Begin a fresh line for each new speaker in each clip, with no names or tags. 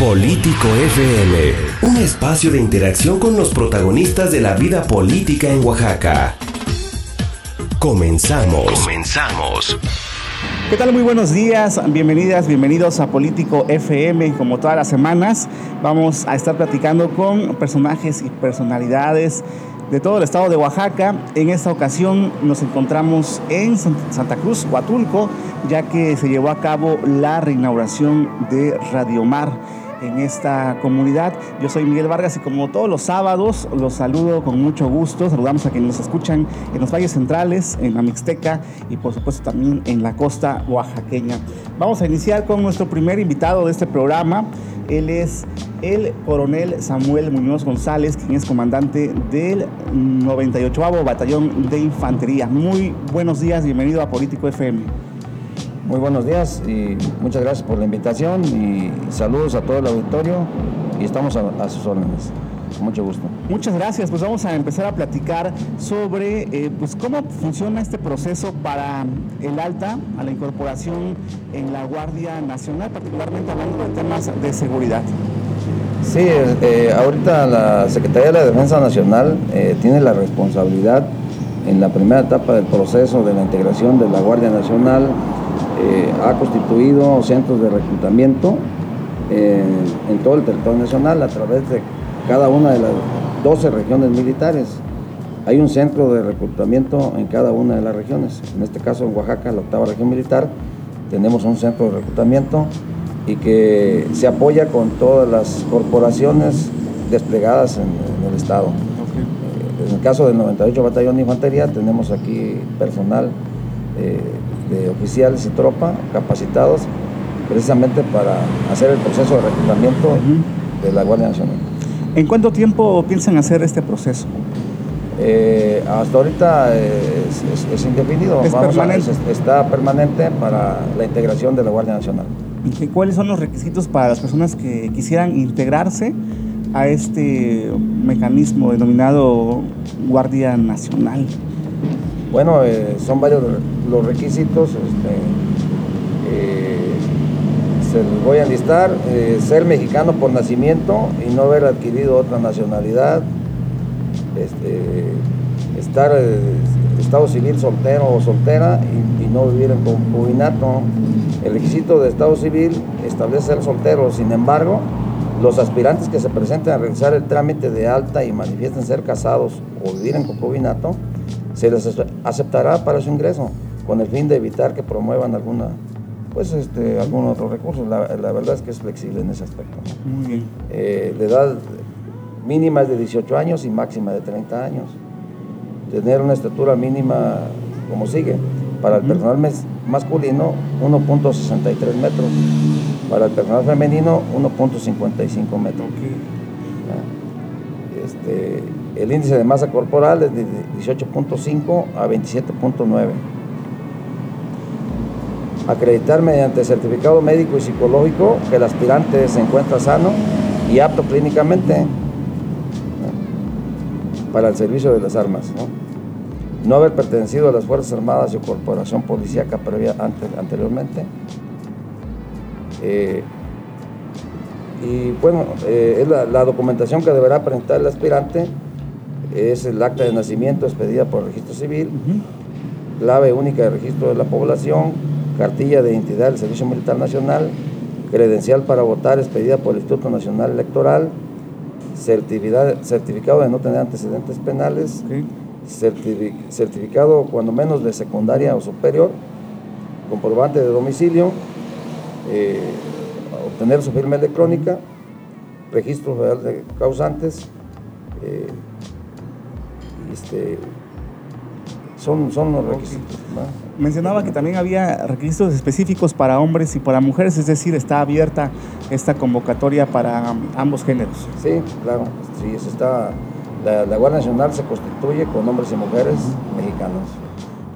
Político FM, un espacio de interacción con los protagonistas de la vida política en Oaxaca. Comenzamos. Comenzamos.
¿Qué tal? Muy buenos días, bienvenidas, bienvenidos a Político FM. Como todas las semanas, vamos a estar platicando con personajes y personalidades de todo el estado de Oaxaca. En esta ocasión nos encontramos en Santa Cruz, Huatulco, ya que se llevó a cabo la reinauguración de Radio Mar en esta comunidad. Yo soy Miguel Vargas y como todos los sábados los saludo con mucho gusto. Saludamos a quienes nos escuchan en los valles centrales, en la Mixteca y por supuesto también en la costa oaxaqueña. Vamos a iniciar con nuestro primer invitado de este programa. Él es el coronel Samuel Muñoz González, quien es comandante del 98 Batallón de Infantería. Muy buenos días, bienvenido a Político FM.
Muy buenos días y muchas gracias por la invitación y saludos a todo el auditorio y estamos a, sus órdenes. Mucho gusto.
Muchas gracias. Pues vamos a empezar a platicar sobre eh, pues cómo funciona este proceso para el alta a la incorporación en la Guardia Nacional, particularmente hablando de temas de seguridad.
Sí, eh, ahorita la Secretaría de la Defensa Nacional eh, tiene la responsabilidad en la primera etapa del proceso de la integración de la Guardia Nacional eh, ha constituido centros de reclutamiento en todo el territorio nacional a través de cada una de las 12 regiones militares. Hay un centro de reclutamiento en cada una de las regiones. En este caso en Oaxaca, la octava región militar, tenemos un centro de reclutamiento y que se apoya con todas las corporaciones desplegadas en, el Estado. Eh, en el caso del 98 Batallón de Infantería tenemos aquí personal eh, de oficiales y tropa capacitados precisamente para hacer el proceso de reclutamiento de la Guardia Nacional.
¿En cuánto tiempo piensan hacer este proceso?
Eh, hasta ahorita es, indefinido.
¿Es permanente?
está permanente para la integración de la Guardia Nacional.
¿Y cuáles son los requisitos para las personas que quisieran integrarse a este mecanismo denominado Guardia Nacional?
Bueno, eh, son varios los requisitos. Este, eh, se los voy a enlistar. Eh, ser mexicano por nacimiento y no haber adquirido otra nacionalidad. Este, estar estado civil soltero o soltera y, no vivir en concubinato. El requisito de estado civil establece ser soltero. Sin embargo, los aspirantes que se presenten a realizar el trámite de alta y manifiesten ser casados o vivir en concubinato, se les aceptará para su ingreso, con el fin de evitar que promuevan alguna, pues este, algún otro recurso. La, verdad es que es flexible en ese aspecto.
Muy bien.
Eh, la edad mínima es de 18 años y máxima de 30 años. Tener una estatura mínima como sigue. Para el personal masculino, 1.63 metros. Para el personal femenino, 1.55 metros. Este, el índice de masa corporal es de 18.5 a 27.9. Acreditar mediante certificado médico y psicológico que el aspirante se encuentra sano y apto clínicamente para el servicio de las armas. No, haber pertenecido a las Fuerzas Armadas o Corporación Policíaca previa anteriormente. Eh, y bueno, eh, es la, documentación que deberá presentar el aspirante es el acta de nacimiento expedida por el registro civil, clave única de registro de la población, cartilla de identidad del Servicio Militar Nacional, credencial para votar expedida por el Instituto Nacional Electoral, certificado de no tener antecedentes penales, certificado cuando menos de secundaria o superior, comprobante de domicilio, eh, obtener su firma electrónica, registro federal de causantes, eh, este, son, son los requisitos.
Mencionaba que también había requisitos específicos para hombres y para mujeres, es decir, está abierta esta convocatoria para ambos géneros.
Sí, claro, sí, eso está. La, Guardia Nacional se constituye con hombres y mujeres mexicanos.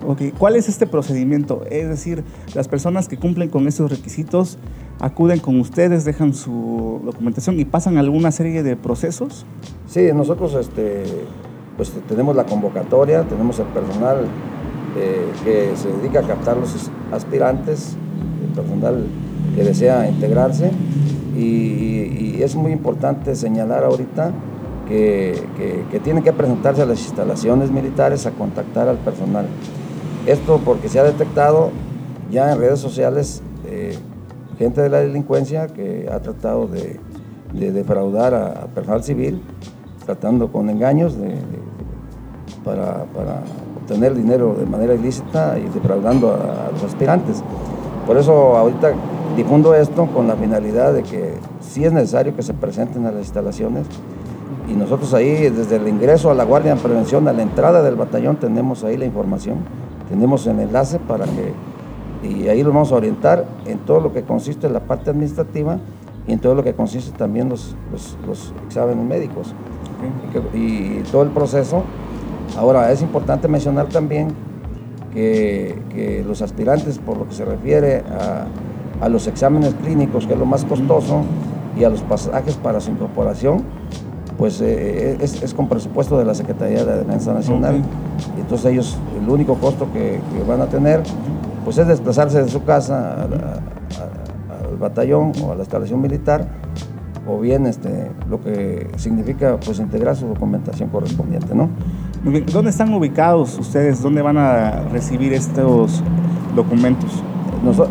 Okay. ¿Cuál es este procedimiento? Es decir, las personas que cumplen con estos requisitos acuden con ustedes, dejan su documentación y pasan alguna serie de procesos.
Sí, nosotros este, pues tenemos la convocatoria, tenemos el personal eh, que se dedica a captar los aspirantes, el personal que desea integrarse y, es muy importante señalar ahorita que, que, tienen que presentarse a las instalaciones militares a contactar al personal. Esto porque se ha detectado ya en redes sociales eh, gente de la delincuencia que ha tratado de, defraudar a, personal civil, tratando con engaños para, obtener dinero de manera ilícita y defraudando a los aspirantes. Por eso ahorita difundo esto con la finalidad de que sí es necesario que se presenten a las instalaciones y nosotros ahí desde el ingreso a la Guardia en Prevención, a la entrada del batallón, tenemos ahí la información, tenemos el enlace para que, y ahí los vamos a orientar en todo lo que consiste en la parte administrativa y en todo lo que consiste también los, los, exámenes médicos y, todo el proceso. Ahora, es importante mencionar también que, que los aspirantes, por lo que se refiere a a los exámenes clínicos, que es lo más costoso, y a los pasajes para su incorporación, pues eh, es, con presupuesto de la Secretaría de Defensa Nacional. Entonces ellos, el único costo que, van a tener, pues es desplazarse de su casa al batallón o a la instalación militar, o bien este, lo que significa pues integrar su documentación correspondiente, ¿no?
¿Dónde están ubicados ustedes? ¿Dónde van a recibir estos documentos?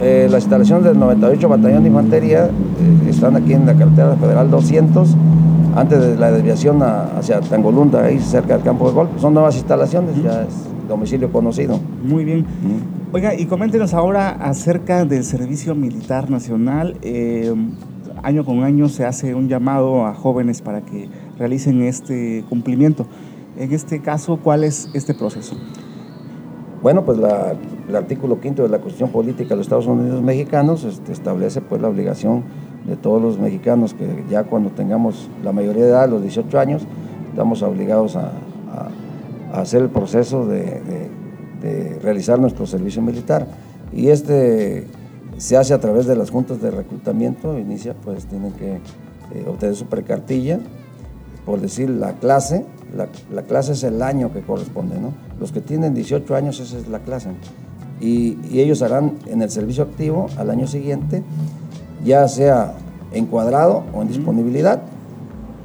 Eh, las instalaciones del 98 Batallón de Infantería eh, están aquí en la carretera federal 200, antes de la desviación hacia Tangolunda, ahí cerca del campo de golf. Son nuevas instalaciones, ya es domicilio conocido.
Muy bien. Oiga, y coméntenos ahora acerca del Servicio Militar Nacional. Eh, año con año se hace un llamado a jóvenes para que realicen este cumplimiento. En este caso, ¿cuál es este proceso?
Bueno, pues el artículo quinto de la Constitución Política de los Estados Unidos Mexicanos este, establece pues la obligación de todos los mexicanos que ya cuando tengamos la mayoría de edad, los 18 años, estamos obligados a, hacer el proceso de, realizar nuestro servicio militar. Y este se hace a través de las juntas de reclutamiento, inicia pues tienen que eh, obtener su precartilla, por decir la clase, la, clase es el año que corresponde, ¿no? Los que tienen 18 años, esa es la clase. Y, ellos harán en el servicio activo al año siguiente, ya sea encuadrado o en disponibilidad.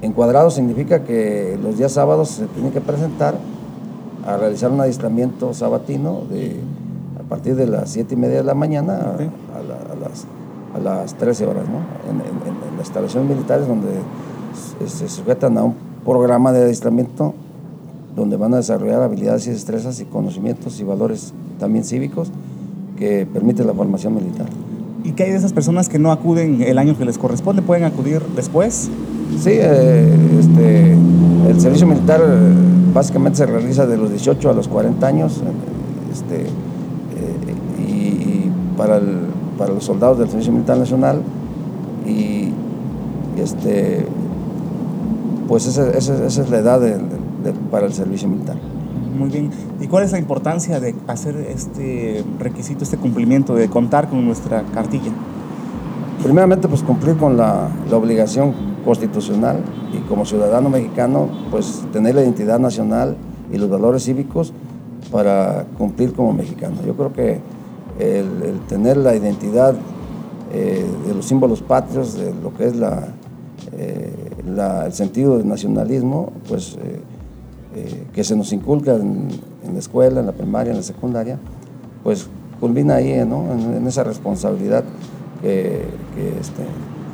Encuadrado significa que los días sábados se tienen que presentar a realizar un adiestramiento sabatino de, a partir de las 7 y media de la mañana a, las, 13 horas, ¿no? En, las instalaciones militares donde se sujetan a un programa de adiestramiento donde van a desarrollar habilidades y destrezas y conocimientos y valores también cívicos que permite la formación militar.
¿Y qué hay de esas personas que no acuden el año que les corresponde? ¿Pueden acudir después?
Sí, eh, este, el servicio militar eh, básicamente se realiza de los 18 a los 40 años este, eh, y, para, para los soldados del Servicio Militar Nacional y este, pues esa, es la edad para el servicio militar.
Muy bien. ¿Y cuál es la importancia de hacer este requisito, este cumplimiento, de contar con nuestra cartilla?
Primeramente, pues cumplir con la, obligación constitucional y como ciudadano mexicano, pues tener la identidad nacional y los valores cívicos para cumplir como mexicano. Yo creo que el, tener la identidad eh, de los símbolos patrios, de lo que es la, eh, el sentido del nacionalismo, pues eh, que se nos inculca en, la escuela, en la primaria, en la secundaria, pues culmina ahí, En, esa responsabilidad que, este,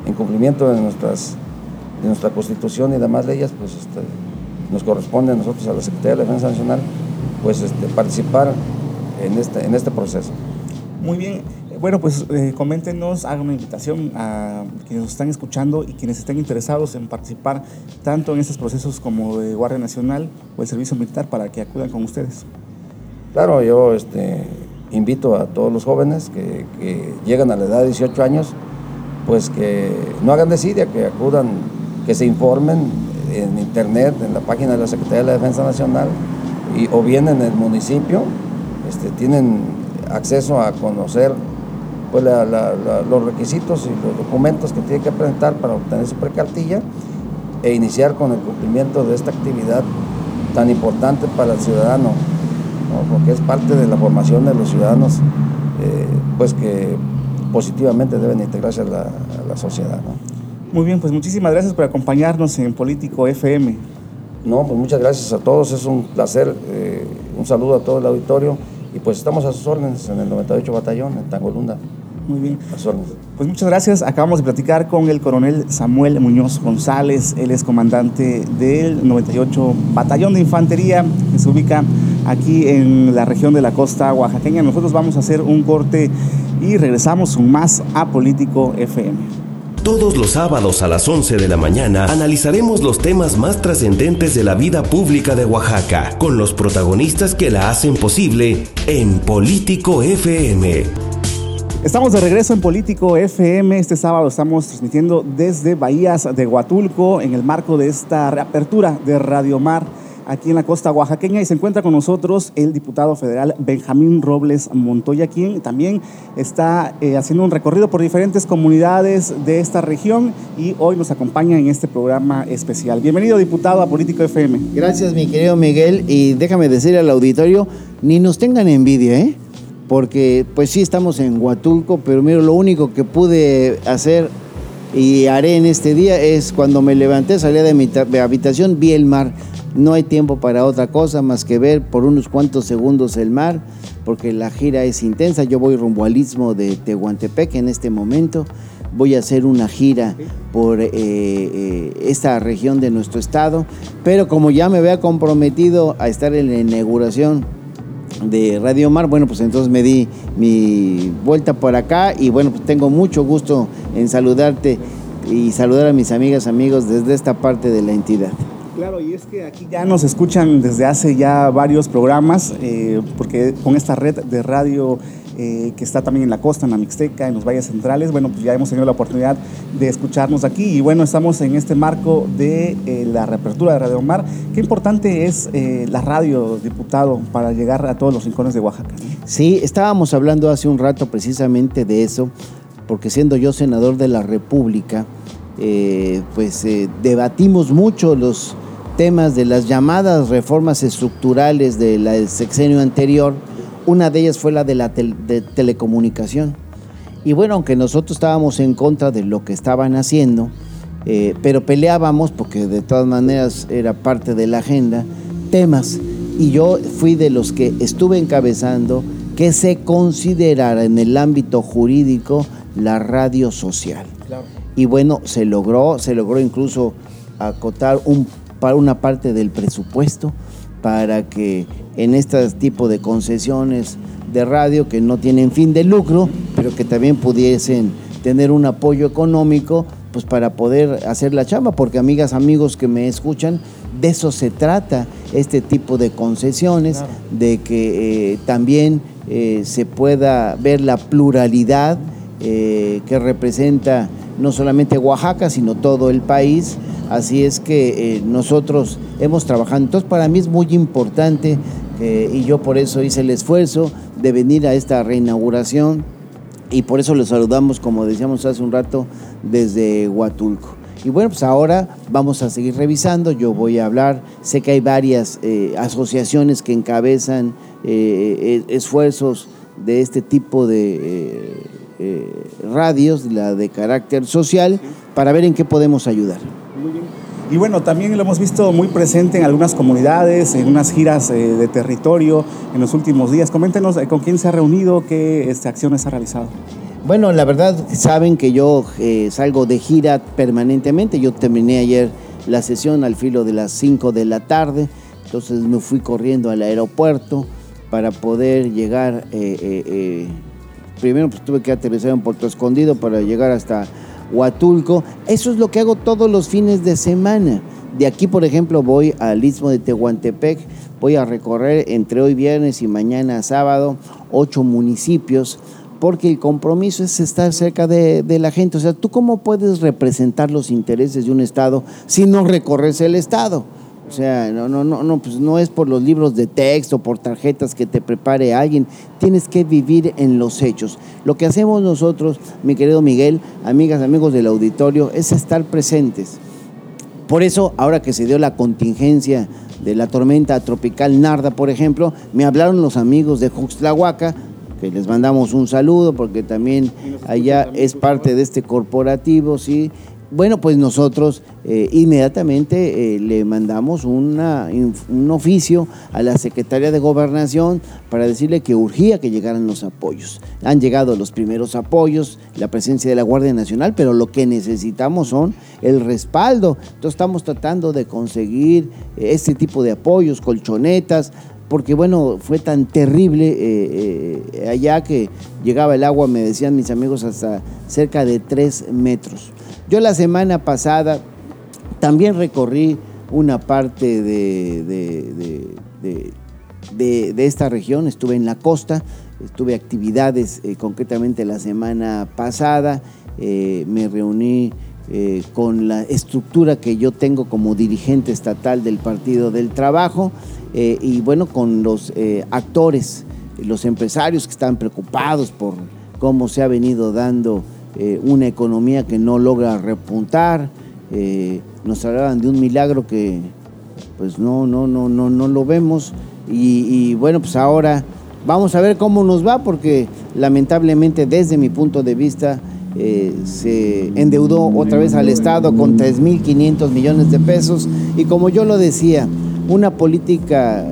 en cumplimiento de, nuestras, de nuestra constitución y demás leyes, pues este, nos corresponde a nosotros, a la Secretaría de Defensa Nacional, pues este, participar en este, en este proceso.
Muy bien. Bueno, pues eh, coméntenos, hagan una invitación a quienes nos están escuchando y quienes estén interesados en participar tanto en estos procesos como de Guardia Nacional o el Servicio Militar para que acudan con ustedes.
Claro, yo este, invito a todos los jóvenes que, llegan a la edad de 18 años, pues que no hagan desidia, que acudan, que se informen en internet, en la página de la Secretaría de la Defensa Nacional, y, o bien en el municipio, este, tienen acceso a conocer pues, los requisitos y los documentos que tiene que presentar para obtener su precartilla e iniciar con el cumplimiento de esta actividad tan importante para el ciudadano, porque es parte de la formación de los ciudadanos, eh, pues que positivamente deben integrarse a la, sociedad.
Muy bien, pues muchísimas gracias por acompañarnos en Político FM.
No, pues muchas gracias a todos, es un placer, eh, un saludo a todo el auditorio y pues estamos a sus órdenes en el 98 Batallón, en Tangolunda.
Muy bien. Pues muchas gracias. Acabamos de platicar con el coronel Samuel Muñoz González. Él es comandante del 98 Batallón de Infantería que se ubica aquí en la región de la costa oaxaqueña. Nosotros vamos a hacer un corte y regresamos con más a Político FM.
Todos los sábados a las 11 de la mañana analizaremos los temas más trascendentes de la vida pública de Oaxaca con los protagonistas que la hacen posible en Político FM.
Estamos de regreso en Político FM. Este sábado estamos transmitiendo desde Bahías de Huatulco en el marco de esta reapertura de Radio Mar aquí en la costa oaxaqueña y se encuentra con nosotros el diputado federal Benjamín Robles Montoya, quien también está eh, haciendo un recorrido por diferentes comunidades de esta región y hoy nos acompaña en este programa especial. Bienvenido diputado a Político FM.
Gracias mi querido Miguel y déjame decirle al auditorio, ni nos tengan envidia, ¿eh? porque pues sí estamos en Huatulco, pero mira, lo único que pude hacer y haré en este día es cuando me levanté, salí de mi habitación, vi el mar. No hay tiempo para otra cosa más que ver por unos cuantos segundos el mar, porque la gira es intensa. Yo voy rumbo al istmo de Tehuantepec en este momento. Voy a hacer una gira por eh, eh, esta región de nuestro estado, pero como ya me había comprometido a estar en la inauguración de Radio Mar, bueno, pues entonces me di mi vuelta por acá y bueno, pues tengo mucho gusto en saludarte y saludar a mis amigas, amigos desde esta parte de la entidad.
Claro, y es que aquí ya nos escuchan desde hace ya varios programas, eh, porque con esta red de radio eh, que está también en la costa, en la Mixteca, en los valles centrales. Bueno, pues ya hemos tenido la oportunidad de escucharnos aquí y bueno, estamos en este marco de eh, la reapertura de Radio Mar. Qué importante es la radio, diputado, para llegar a todos los rincones de Oaxaca.
Sí, estábamos hablando hace un rato precisamente de eso, porque siendo yo senador de la República, pues debatimos mucho los temas de las llamadas reformas estructurales del sexenio anterior una de ellas fue la de la telecomunicación. Y bueno, aunque nosotros estábamos en contra de lo que estaban haciendo, eh, pero peleábamos, porque de todas maneras era parte de la agenda, temas. Y yo fui de los que estuve encabezando que se considerara en el ámbito jurídico la radio social. Y bueno, se logró, se logró incluso acotar un, para una parte del presupuesto para que en este tipo de concesiones de radio que no tienen fin de lucro, pero que también pudiesen tener un apoyo económico pues para poder hacer la chamba, porque amigas, amigos que me escuchan, de eso se trata este tipo de concesiones, de que eh, también eh, se pueda ver la pluralidad eh, que representa no solamente Oaxaca, sino todo el país. Así es que nosotros hemos trabajado. Entonces, para mí es muy importante y yo por eso hice el esfuerzo de venir a esta reinauguración y por eso los saludamos, como decíamos hace un rato, desde Huatulco. Y bueno, pues ahora vamos a seguir revisando, yo voy a hablar, sé que hay varias eh, asociaciones que encabezan eh, esfuerzos de este tipo de eh, radios, la de carácter social, para ver en qué podemos ayudar.
Y bueno, también lo hemos visto muy presente en algunas comunidades, en unas giras eh, de territorio en los últimos días. Coméntenos eh, con quién se ha reunido, qué este, acciones ha realizado.
Bueno, la verdad, saben que yo salgo de gira permanentemente. Yo terminé ayer la sesión al filo de las 5 de la tarde, entonces me fui corriendo al aeropuerto para poder llegar. Primero pues, tuve que aterrizar en Puerto Escondido para llegar hasta Huatulco. Eso es lo que hago todos los fines de semana. De aquí, por ejemplo, voy al Istmo de Tehuantepec, voy a recorrer entre hoy viernes y mañana sábado ocho municipios, porque el compromiso es estar cerca de, de, la gente. O sea, ¿tú cómo puedes representar los intereses de un Estado si no recorres el Estado? O sea, no, no, no, no, pues no es por los libros de texto, por tarjetas que te prepare alguien. Tienes que vivir en los hechos. Lo que hacemos nosotros, mi querido Miguel, amigas, amigos del auditorio, es estar presentes. Por eso, ahora que se dio la contingencia de la tormenta tropical Narda, por ejemplo, me hablaron los amigos de Juxtlahuaca, que les mandamos un saludo porque también allá es parte de este corporativo, ¿sí? Bueno, pues nosotros eh, inmediatamente eh, le mandamos una, un oficio a la Secretaría de Gobernación para decirle que urgía que llegaran los apoyos. Han llegado los primeros apoyos, la presencia de la Guardia Nacional, pero lo que necesitamos son el respaldo. Entonces estamos tratando de conseguir eh, este tipo de apoyos, colchonetas, porque bueno, fue tan terrible allá que llegaba el agua, me decían mis amigos, hasta cerca de tres metros. Yo la semana pasada también recorrí una parte de, de, esta región, estuve en la costa, estuve actividades eh, concretamente la semana pasada, eh, me reuní eh, con la estructura que yo tengo como dirigente estatal del Partido del Trabajo y bueno, con los actores, los empresarios que están preocupados por cómo se ha venido dando eh, una economía que no logra repuntar. Eh, nos hablaban de un milagro que pues no, no, no, no, no lo vemos. Y, bueno, pues ahora vamos a ver cómo nos va, porque lamentablemente desde mi punto de vista eh, se endeudó otra vez al Estado con 3.500 millones de pesos. Y como yo lo decía, una política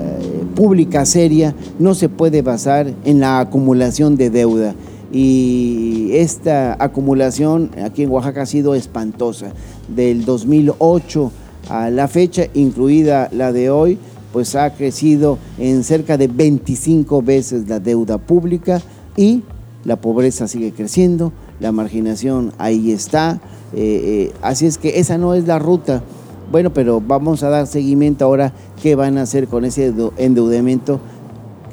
pública seria no se puede basar en la acumulación de deuda y esta acumulación aquí en Oaxaca ha sido espantosa. Del 2008 a la fecha, incluida la de hoy, pues ha crecido en cerca de 25 veces la deuda pública y la pobreza sigue creciendo, la marginación ahí está. Eh, eh, así es que esa no es la ruta. Bueno, pero vamos a dar seguimiento ahora qué van a hacer con ese endeudamiento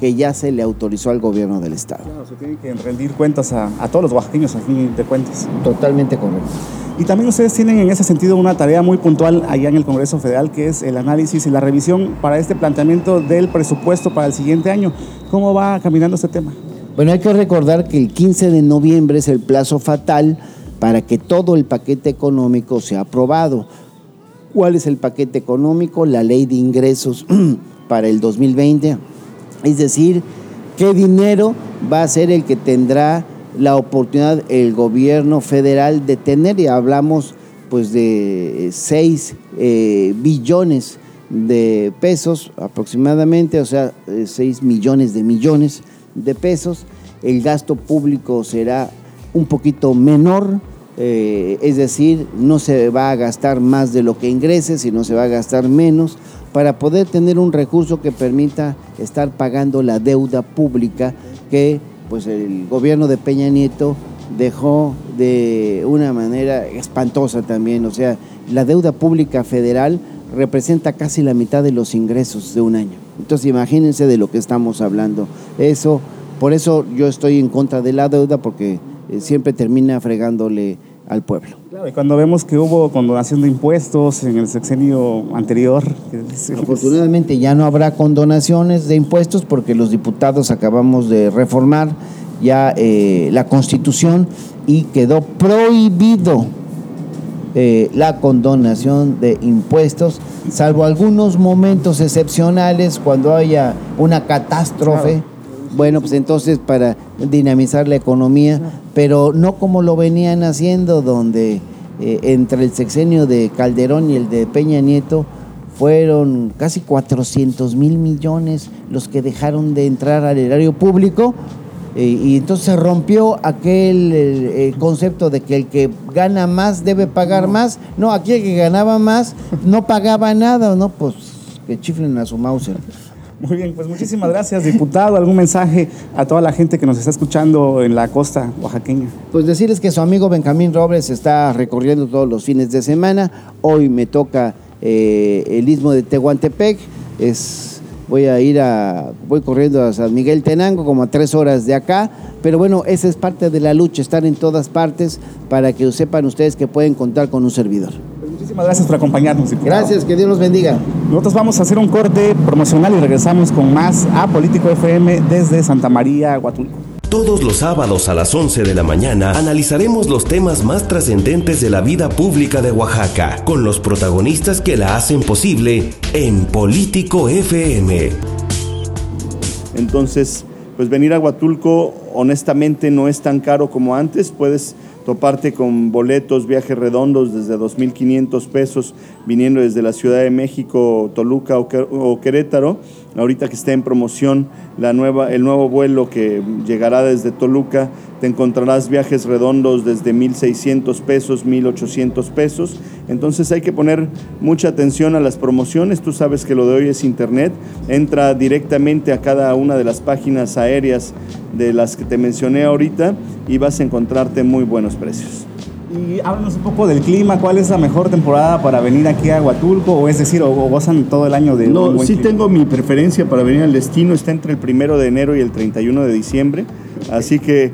que ya se le autorizó al gobierno del Estado.
Claro, se tiene que rendir cuentas a, todos los oaxaqueños, a fin de cuentas.
Totalmente correcto.
Y también ustedes tienen en ese sentido una tarea muy puntual allá en el Congreso Federal, que es el análisis y la revisión para este planteamiento del presupuesto para el siguiente año. ¿Cómo va caminando este tema?
Bueno, hay que recordar que el 15 de noviembre es el plazo fatal para que todo el paquete económico sea aprobado. ¿Cuál es el paquete económico? La ley de ingresos para el 2020 es decir, qué dinero va a ser el que tendrá la oportunidad el gobierno federal de tener, y hablamos pues de 6 eh, billones de pesos aproximadamente, o sea, 6 eh, millones de millones de pesos. El gasto público será un poquito menor, eh, es decir, no se va a gastar más de lo que ingrese, sino se va a gastar menos para poder tener un recurso que permita estar pagando la deuda pública que pues el gobierno de Peña Nieto dejó de una manera espantosa también, o sea, la deuda pública federal representa casi la mitad de los ingresos de un año. Entonces imagínense de lo que estamos hablando. Eso, por eso yo estoy en contra de la deuda porque eh, siempre termina fregándole al pueblo.
Claro, y cuando vemos que hubo condonación de impuestos en el sexenio anterior.
Afortunadamente ya no habrá condonaciones de impuestos porque los diputados acabamos de reformar ya eh, la constitución y quedó prohibido eh, la condonación de impuestos, salvo algunos momentos excepcionales cuando haya una catástrofe. Bueno, pues entonces para dinamizar la economía, pero no como lo venían haciendo, donde eh, entre el sexenio de Calderón y el de Peña Nieto fueron casi 400 mil millones los que dejaron de entrar al erario público. Eh, y entonces se rompió aquel concepto de que el que gana más debe pagar más. No, aquí el que ganaba más no pagaba nada, ¿no? Pues que chiflen a su Mauser.
Muy bien, pues muchísimas gracias, diputado. ¿Algún mensaje a toda la gente que nos está escuchando en la costa oaxaqueña?
Pues decirles que su amigo Benjamín Robles está recorriendo todos los fines de semana. Hoy me toca eh, el istmo de Tehuantepec. Es, voy a ir a, voy corriendo a San Miguel Tenango, como a tres horas de acá. Pero bueno, esa es parte de la lucha, estar en todas partes para que sepan ustedes que pueden contar con un servidor.
Muchísimas gracias por acompañarnos.
Gracias, que Dios los bendiga.
Nosotros vamos a hacer un corte promocional y regresamos con más a Político FM desde Santa María, Huatulco.
Todos los sábados a las 11 de la mañana analizaremos los temas más trascendentes de la vida pública de Oaxaca, con los protagonistas que la hacen posible en Político FM.
Entonces, pues venir a Huatulco honestamente no es tan caro como antes, puedes toparte con boletos, viajes redondos desde 2.500 pesos viniendo desde la Ciudad de México, Toluca o Querétaro. Ahorita que está en promoción la nueva, el nuevo vuelo que llegará desde Toluca, te encontrarás viajes redondos desde 1.600 pesos, 1.800 pesos. Entonces hay que poner mucha atención a las promociones. Tú sabes que lo de hoy es Internet. Entra directamente a cada una de las páginas aéreas de las que te mencioné ahorita y vas a encontrarte muy buenos precios.
Y háblanos un poco del clima, ¿cuál es la mejor temporada para venir aquí a Huatulco? O es decir, o, gozan todo el año de...
No, sí tengo mi preferencia para venir al destino, está entre el primero de enero y el 31 de diciembre, así que,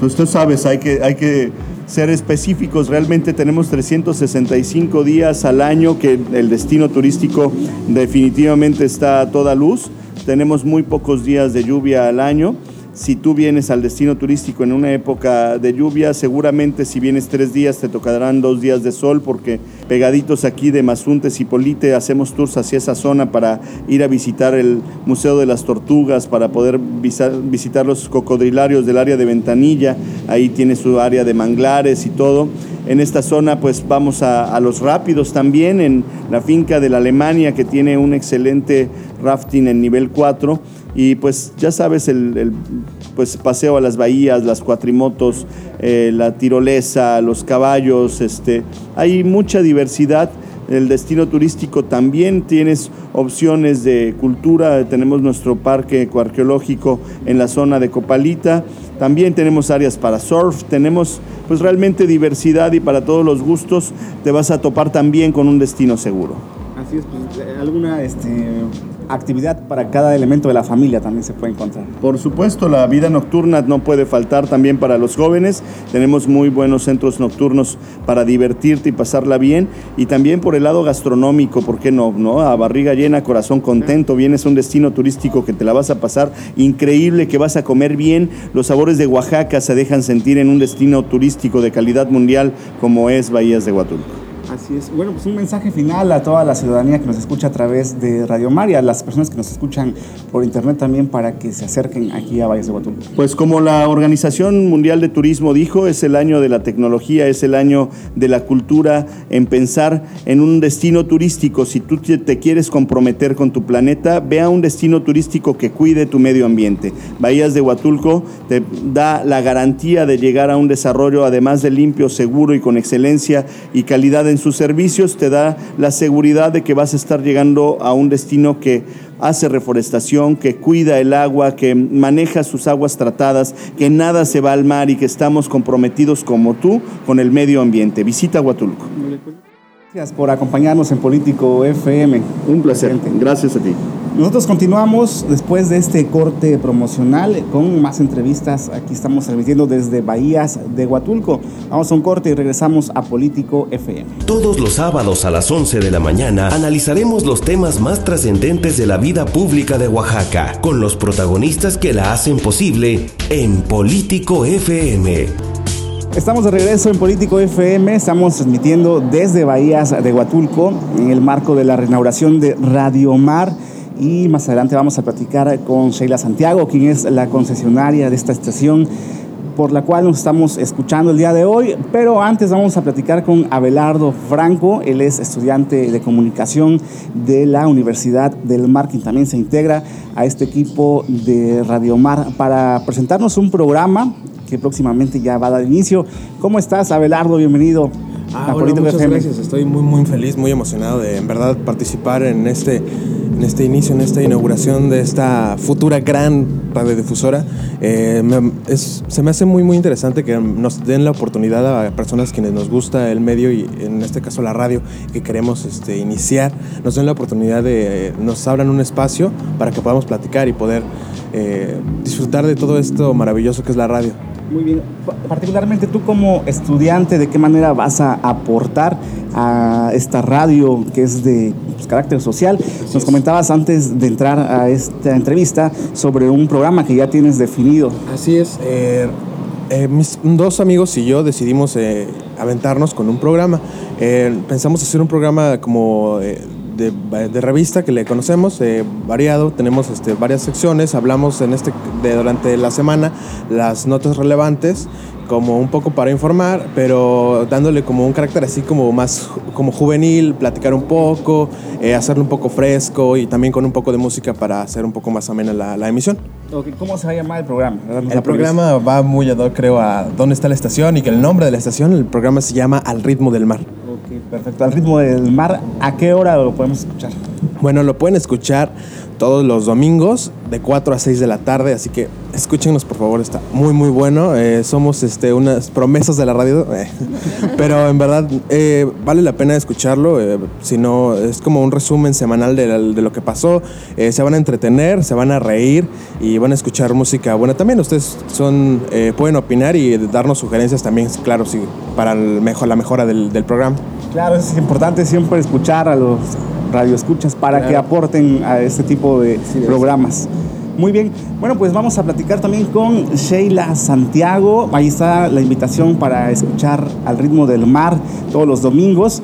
pues tú sabes, hay que, hay que ser específicos, realmente tenemos 365 días al año que el destino turístico definitivamente está a toda luz, tenemos muy pocos días de lluvia al año si tú vienes al destino turístico en una época de lluvia, seguramente si vienes tres días te tocarán dos días de sol porque pegaditos aquí de Mazuntes y Polite hacemos tours hacia esa zona para ir a visitar el Museo de las Tortugas, para poder visitar los cocodrilarios del área de Ventanilla, ahí tiene su área de manglares y todo. En esta zona pues vamos a, los rápidos también, en la finca de la Alemania que tiene un excelente rafting en nivel 4 y pues ya sabes, el, pues, paseo a las bahías, las cuatrimotos, eh, la tirolesa, los caballos, este, hay mucha diversidad. El destino turístico también tienes opciones de cultura, tenemos nuestro parque ecoarqueológico en la zona de Copalita, también tenemos áreas para surf, tenemos pues realmente diversidad y para todos los gustos te vas a topar también con un destino seguro.
Así es, pues, alguna este, actividad para cada elemento de la familia también se puede encontrar.
Por supuesto, la vida nocturna no puede faltar también para los jóvenes. Tenemos muy buenos centros nocturnos para divertirte y pasarla bien. Y también por el lado gastronómico, ¿por qué no? no? A barriga llena, corazón contento. Vienes a un destino turístico que te la vas a pasar increíble, que vas a comer bien. Los sabores de Oaxaca se dejan sentir en un destino turístico de calidad mundial como es Bahías de Huatulco.
Así es. Bueno, pues un mensaje final a toda la ciudadanía que nos escucha a través de Radio María, a las personas que nos escuchan por internet también para que se acerquen aquí a Valles de Huatulco.
Pues como la Organización Mundial de Turismo dijo, es el año de la tecnología, es el año de la cultura, en pensar en un destino turístico. Si tú te quieres comprometer con tu planeta, ve a un destino turístico que cuide tu medio ambiente. Bahías de Huatulco te da la garantía de llegar a un desarrollo, además de limpio, seguro y con excelencia y calidad en sus servicios te da la seguridad de que vas a estar llegando a un destino que hace reforestación, que cuida el agua, que maneja sus aguas tratadas, que nada se va al mar y que estamos comprometidos como tú con el medio ambiente. Visita Huatulco.
Gracias por acompañarnos en Político FM.
Un placer. Gracias a ti.
Nosotros continuamos después de este corte promocional con más entrevistas. Aquí estamos transmitiendo desde Bahías de Huatulco. Vamos a un corte y regresamos a Político FM.
Todos los sábados a las 11 de la mañana analizaremos los temas más trascendentes de la vida pública de Oaxaca con los protagonistas que la hacen posible en Político FM.
Estamos de regreso en Político FM, estamos transmitiendo desde Bahías de Huatulco en el marco de la reinauguración de Radio Mar y más adelante vamos a platicar con Sheila Santiago, quien es la concesionaria de esta estación por la cual nos estamos escuchando el día de hoy, pero antes vamos a platicar con Abelardo Franco, él es estudiante de comunicación de la Universidad del Marketing, también se integra a este equipo de Radio Mar para presentarnos un programa que próximamente ya va a dar inicio. ¿Cómo estás, Abelardo? Bienvenido.
Ah, hola, muchas gracias. Estoy muy, muy feliz, muy emocionado de en verdad participar en este, en este inicio, en esta inauguración de esta futura gran radiodifusora. Eh, se me hace muy, muy interesante que nos den la oportunidad a personas quienes nos gusta el medio y en este caso la radio que queremos este, iniciar, nos den la oportunidad de, nos abran un espacio para que podamos platicar y poder eh, disfrutar de todo esto maravilloso que es la radio.
Muy bien. Particularmente tú como estudiante, ¿de qué manera vas a aportar a esta radio que es de pues, carácter social? Nos comentabas antes de entrar a esta entrevista sobre un programa que ya tienes definido.
Así es. Eh, eh, mis dos amigos y yo decidimos eh, aventarnos con un programa. pensamos hacer un programa como de, revista que le conocemos, eh, variado, tenemos este, varias secciones, hablamos en este, de, durante la semana las notas relevantes como un poco para informar, pero dándole como un carácter así como más como juvenil, platicar un poco, eh, hacerlo un poco fresco y también con un poco de música para hacer un poco más amena la, la emisión.
¿Cómo se va a llamar el programa?
El programa va muy ad creo, a dónde está la estación y que el nombre de la estación, el programa se llama Al ritmo del mar.
Perfecto. Al ritmo del mar, ¿a qué hora lo podemos escuchar?
Bueno, lo pueden escuchar todos los domingos de 4 a 6 de la tarde, así que escúchenos por favor, está muy muy bueno. Eh, somos este, unas promesas de la radio, eh, pero en verdad eh, vale la pena escucharlo, si no es como un resumen semanal de, lo que pasó. se van a entretener, se van a reír y van a escuchar música buena. También ustedes son pueden opinar y darnos sugerencias también, claro, sí, para la mejora del programa.
Claro, es importante siempre escuchar a los radioescuchas para que aporten a este tipo de programas. Muy bien, bueno, pues vamos a platicar también con Sheila Santiago. Ahí está la invitación para escuchar al ritmo del mar todos los domingos.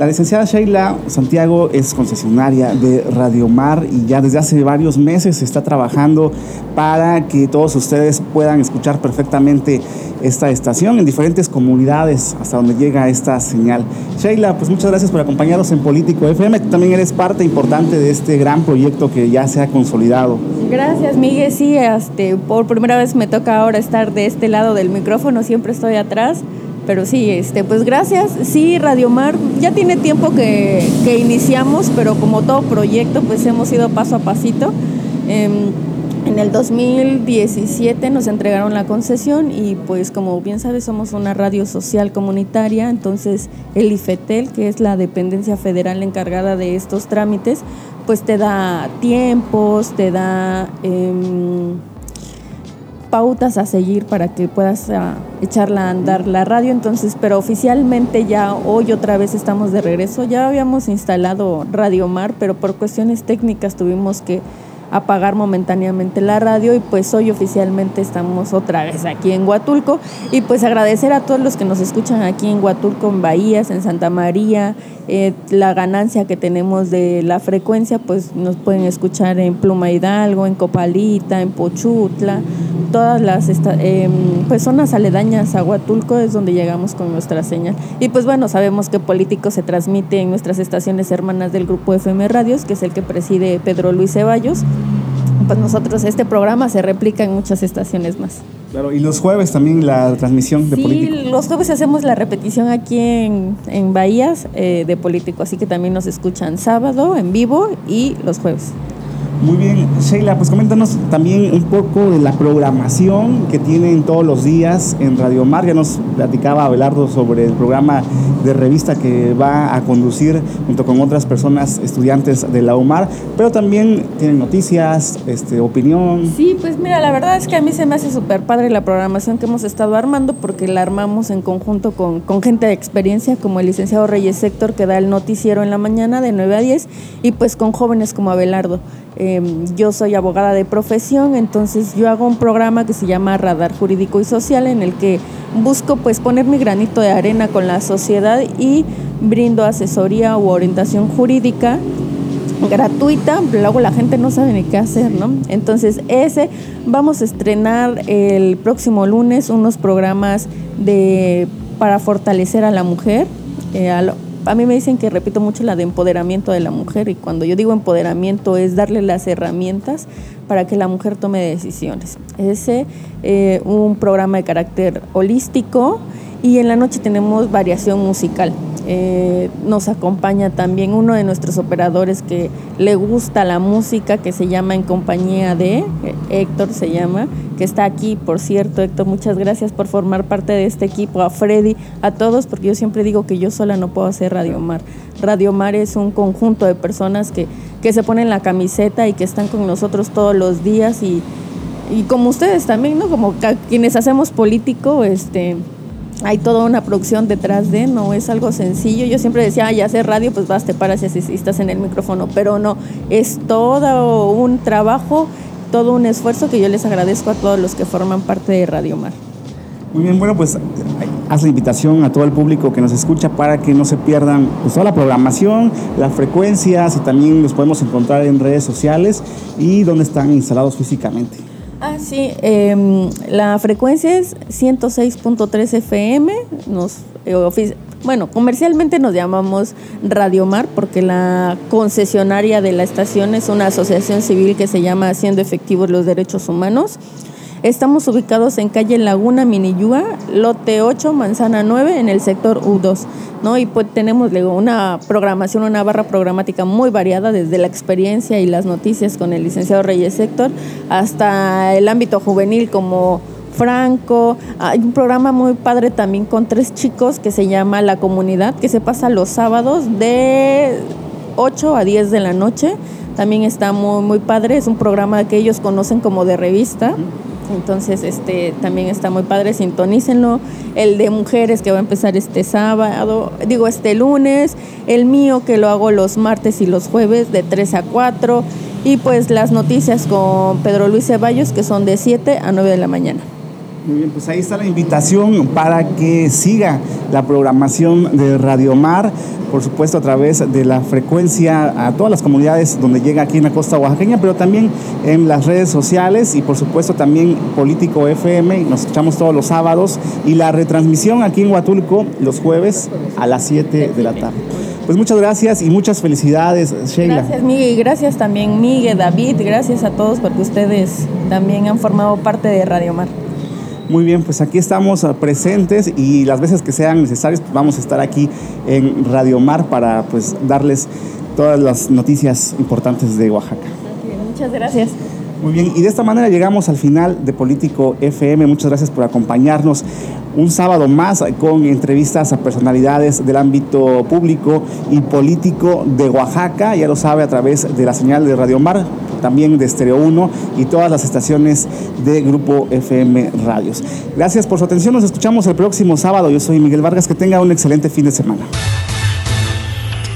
La licenciada Sheila Santiago es concesionaria de Radio Mar y ya desde hace varios meses está trabajando para que todos ustedes puedan escuchar perfectamente esta estación en diferentes comunidades hasta donde llega esta señal. Sheila, pues muchas gracias por acompañarnos en Político FM. Tú también eres parte importante de este gran proyecto que ya se ha consolidado.
Gracias, Miguel. Sí, este, por primera vez me toca ahora estar de este lado del micrófono, siempre estoy atrás pero sí, este, pues gracias. Sí, Radio Mar ya tiene tiempo que, iniciamos, pero como todo proyecto, pues hemos ido paso a pasito. Em, en el 2017 nos entregaron la concesión y pues como bien sabes somos una radio social comunitaria, entonces el IFETEL, que es la dependencia federal encargada de estos trámites, pues te da tiempos, te da... Em, pautas a seguir para que puedas ah, echarla a andar la radio. Entonces, pero oficialmente ya hoy otra vez estamos de regreso. Ya habíamos instalado Radio Mar, pero por cuestiones técnicas tuvimos que apagar momentáneamente la radio y pues hoy oficialmente estamos otra vez aquí en Huatulco y pues agradecer a todos los que nos escuchan aquí en Huatulco, en Bahías, en Santa María, eh, la ganancia que tenemos de la frecuencia pues nos pueden escuchar en Pluma Hidalgo, en Copalita, en Pochutla, todas las eh, pues zonas aledañas a Huatulco es donde llegamos con nuestra señal y pues bueno sabemos que Político se transmite en nuestras estaciones hermanas del grupo FM Radios que es el que preside Pedro Luis Ceballos pues nosotros este programa se replica en muchas estaciones más.
Claro, y los jueves también la transmisión de Político.
Sí, los jueves hacemos la repetición aquí en, en Bahías eh, de Político, así que también nos escuchan sábado en vivo y los jueves.
Muy bien, Sheila, pues coméntanos también un poco de la programación que tienen todos los días en Radio Mar. Ya nos platicaba Abelardo sobre el programa de revista que va a conducir junto con otras personas, estudiantes de la UMAR, pero también tienen noticias, este, opinión.
Sí, pues mira, la verdad es que a mí se me hace súper padre la programación que hemos estado armando porque la armamos en conjunto con, con gente de experiencia como el licenciado Reyes Héctor que da el noticiero en la mañana de 9 a 10 y pues con jóvenes como Abelardo. Em, yo soy abogada de profesión, entonces yo hago un programa que se llama Radar Jurídico y Social en el que busco pues poner mi granito de arena con la sociedad y brindo asesoría u orientación jurídica gratuita, luego la gente no sabe ni qué hacer, ¿no? Entonces, ese vamos a estrenar el próximo lunes unos programas de para fortalecer a la mujer, eh, a mí me dicen que repito mucho la de empoderamiento de la mujer y cuando yo digo empoderamiento es darle las herramientas para que la mujer tome decisiones. Ese eh, un programa de carácter holístico y en la noche tenemos variación musical. Eh, nos acompaña también uno de nuestros operadores que le gusta la música, que se llama En Compañía de, eh, Héctor se llama, que está aquí, por cierto, Héctor, muchas gracias por formar parte de este equipo, a Freddy, a todos, porque yo siempre digo que yo sola no puedo hacer Radio Mar. Radio Mar es un conjunto de personas que, que se ponen la camiseta y que están con nosotros todos los días y, y como ustedes también, ¿no? Como quienes hacemos político, este hay toda una producción detrás de, no es algo sencillo. Yo siempre decía, ah, ya hacer radio, pues vas, te paras y estás en el micrófono, pero no, es todo un trabajo, todo un esfuerzo que yo les agradezco a todos los que forman parte de Radio Mar.
Muy bien, bueno, pues haz la invitación a todo el público que nos escucha para que no se pierdan pues, toda la programación, las frecuencias y también los podemos encontrar en redes sociales y donde están instalados físicamente.
Ah, sí, em, la frecuencia es 106.3 FM, nos, eh, bueno, comercialmente nos llamamos Radio Mar porque la concesionaria de la estación es una asociación civil que se llama Haciendo Efectivos los Derechos Humanos. Estamos ubicados en calle Laguna Miniyúa, lote 8, manzana 9, en el sector U2. ¿no? Y pues tenemos luego una programación, una barra programática muy variada, desde la experiencia y las noticias con el licenciado Reyes Héctor, hasta el ámbito juvenil como Franco. Hay un programa muy padre también con tres chicos que se llama La Comunidad, que se pasa los sábados de 8 a 10 de la noche. También está muy, muy padre, es un programa que ellos conocen como de revista. Entonces, este también está muy padre, sintonícenlo. El de mujeres que va a empezar este sábado, digo este lunes, el mío que lo hago los martes y los jueves de 3 a 4 y pues las noticias con Pedro Luis Ceballos que son de 7 a 9 de la mañana.
Muy bien, pues ahí está la invitación para que siga la programación de Radio Mar, por supuesto a través de la frecuencia a todas las comunidades donde llega aquí en la costa oaxaqueña, pero también en las redes sociales y por supuesto también Político FM, nos escuchamos todos los sábados y la retransmisión aquí en Huatulco los jueves a las 7 de la tarde. Pues muchas gracias y muchas felicidades, Sheila.
Gracias, Miguel, y gracias también, Miguel, David, gracias a todos porque ustedes también han formado parte de Radio Mar.
Muy bien, pues aquí estamos ah, presentes y las veces que sean necesarias pues vamos a estar aquí en Radio Mar para pues darles todas las noticias importantes de Oaxaca.
Muchas gracias.
Muy bien, y de esta manera llegamos al final de Político FM. Muchas gracias por acompañarnos un sábado más con entrevistas a personalidades del ámbito público y político de Oaxaca. Ya lo sabe a través de la señal de Radio Mar también de Estereo 1 y todas las estaciones de Grupo FM Radios. Gracias por su atención, nos escuchamos el próximo sábado. Yo soy Miguel Vargas, que tenga un excelente fin de semana.